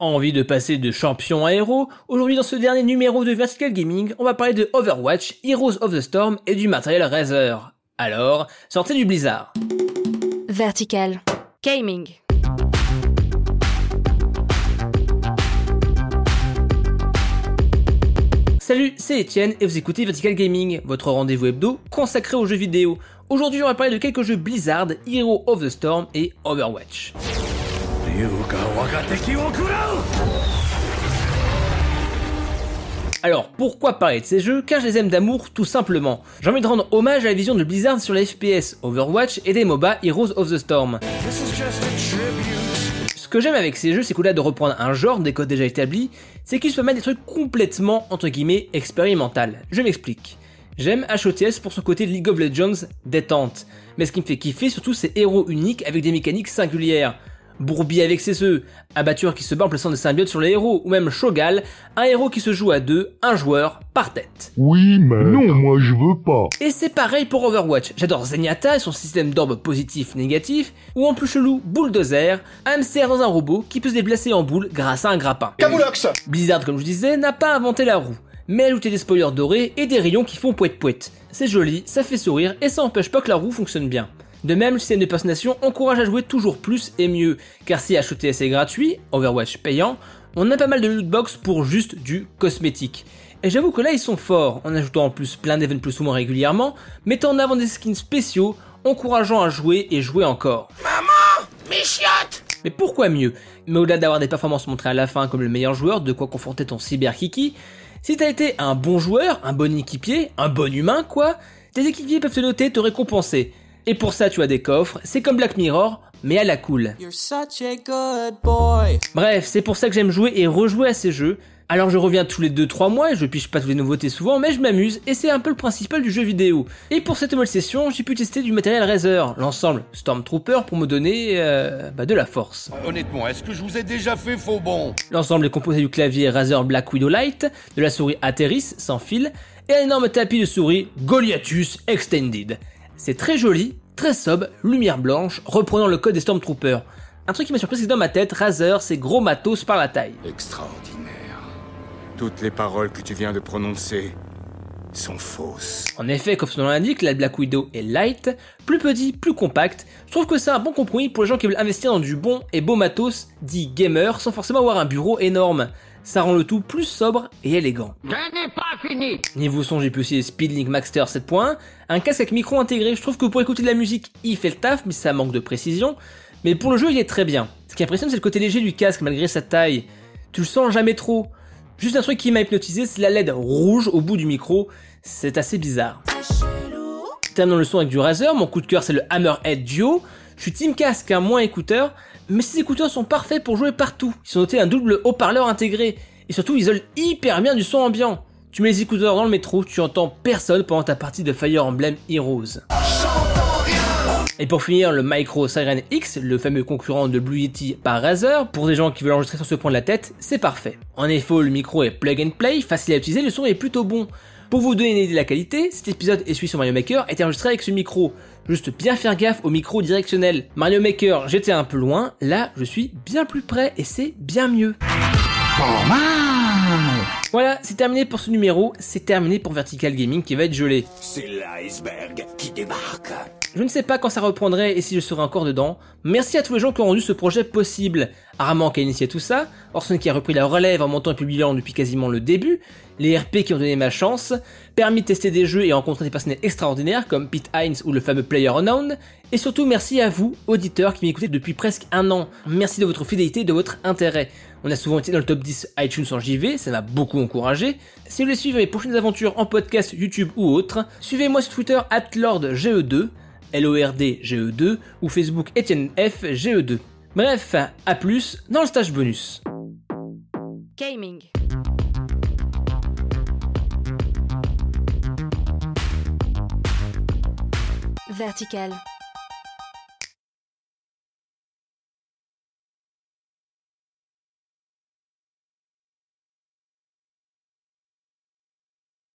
Envie de passer de champion à héros? Aujourd'hui dans ce dernier numéro de Vertical Gaming, on va parler de Overwatch, Heroes of the Storm et du matériel Razer. Alors, sortez du blizzard. Vertical Gaming. Salut, c'est Etienne et vous écoutez Vertical Gaming, votre rendez-vous hebdo consacré aux jeux vidéo. Aujourd'hui, on va parler de quelques jeux Blizzard, Heroes of the Storm et Overwatch. Alors, pourquoi parler de ces jeux Car je les aime d'amour, tout simplement. J'ai envie de rendre hommage à la vision de Blizzard sur les FPS, Overwatch et des MOBA Heroes of the Storm. Ce que j'aime avec ces jeux, c'est qu'au-delà de reprendre un genre des codes déjà établis, c'est qu'ils se permettent des trucs complètement, entre guillemets, expérimental. Je m'explique. J'aime HOTS pour son côté League of Legends détente, mais ce qui me fait kiffer surtout c'est héros uniques avec des mécaniques singulières. Bourbi avec ses œufs, abatture qui se bat en plaçant des symbiotes sur les héros, ou même Shogal, un héros qui se joue à deux, un joueur par tête. Oui, mais non, moi je veux pas. Et c'est pareil pour Overwatch. J'adore Zenyatta et son système d'orbes positif-négatif, ou en plus chelou, Bulldozer, un hamster dans un robot qui peut se déplacer en boule grâce à un grappin. Camoulox Blizzard, comme je disais, n'a pas inventé la roue, mais ajouté des spoilers dorés et des rayons qui font poète poète. C'est joli, ça fait sourire et ça empêche pas que la roue fonctionne bien. De même, le système de personnalisation encourage à jouer toujours plus et mieux, car si HOTS est gratuit, Overwatch payant, on a pas mal de lootbox pour juste du cosmétique. Et j'avoue que là ils sont forts, en ajoutant en plus plein d'events plus ou moins régulièrement, mettant en avant des skins spéciaux, encourageant à jouer et jouer encore. Maman Mes chiottes Mais pourquoi mieux? Mais au-delà d'avoir des performances montrées à la fin comme le meilleur joueur, de quoi confronter ton cyber-kiki, si t'as été un bon joueur, un bon équipier, un bon humain quoi, tes équipiers peuvent te noter, te récompenser. Et pour ça, tu as des coffres, c'est comme Black Mirror, mais à la cool. Bref, c'est pour ça que j'aime jouer et rejouer à ces jeux. Alors je reviens tous les 2-3 mois et je piche pas toutes les nouveautés souvent, mais je m'amuse et c'est un peu le principal du jeu vidéo. Et pour cette nouvelle session, j'ai pu tester du matériel Razer, l'ensemble Stormtrooper pour me donner euh, bah, de la force. Honnêtement, est-ce que je vous ai déjà fait faux bon? L'ensemble est composé du clavier Razer Black Widow Lite, de la souris Ateris sans fil et un énorme tapis de souris Goliathus Extended. C'est très joli, très sobre, lumière blanche, reprenant le code des Stormtroopers. Un truc qui m'a surpris, c'est que dans ma tête, Razer, c'est gros matos par la taille. Extraordinaire. Toutes les paroles que tu viens de prononcer sont fausses. En effet, comme son nom l'indique, la Black Widow est light, plus petit, plus compact. Je trouve que c'est un bon compromis pour les gens qui veulent investir dans du bon et beau matos, dit gamer, sans forcément avoir un bureau énorme. Ça rend le tout plus sobre et élégant. Je n'ai pas fini Niveau son, j'ai pu aussi Speedlink Maxter 7.1, un casque avec micro intégré, je trouve que pour écouter de la musique, il fait le taf, mais ça manque de précision. Mais pour le jeu, il est très bien. Ce qui impressionne, c'est le côté léger du casque, malgré sa taille. Tu le sens jamais trop. Juste un truc qui m'a hypnotisé, c'est la LED rouge au bout du micro. C'est assez bizarre. Terminons le son avec du Razer, mon coup de cœur c'est le Hammerhead Duo. Je suis team casque, hein, moins écouteur, mais ces écouteurs sont parfaits pour jouer partout. Ils sont dotés d'un double haut-parleur intégré, et surtout ils isolent hyper bien du son ambiant. Tu mets les écouteurs dans le métro, tu entends personne pendant ta partie de Fire Emblem Heroes. Et pour finir, le Micro Siren X, le fameux concurrent de Blue Yeti par Razer, pour des gens qui veulent enregistrer sans se prendre la tête, c'est parfait. En effet, le micro est plug and play, facile à utiliser, le son est plutôt bon. Pour vous donner une idée de la qualité, cet épisode et celui sur Mario Maker est enregistré avec ce micro. Juste bien faire gaffe au micro directionnel. Mario Maker, j'étais un peu loin, là je suis bien plus près et c'est bien mieux. Voilà, c'est terminé pour ce numéro, c'est terminé pour Vertical Gaming qui va être gelé. C'est l'iceberg qui débarque. Je ne sais pas quand ça reprendrait et si je serai encore dedans. Merci à tous les gens qui ont rendu ce projet possible. Armand qui a initié tout ça, Orson qui a repris la relève en montant et publiant depuis quasiment le début, les RP qui ont donné ma chance, permis de tester des jeux et rencontrer des personnages extraordinaires comme Pete Hines ou le fameux Player Unknown, et surtout merci à vous, auditeurs qui m'écoutez depuis presque un an. Merci de votre fidélité et de votre intérêt. On a souvent été dans le top 10 iTunes en JV, ça m'a beaucoup encouragé. Si vous voulez suivre mes prochaines aventures en podcast, YouTube ou autre, suivez-moi sur Twitter at LordGE2, L-O-R-D-G-E-2, ou Facebook Etienne F GE2. Bref, à plus dans le stage bonus. Gaming. Vertical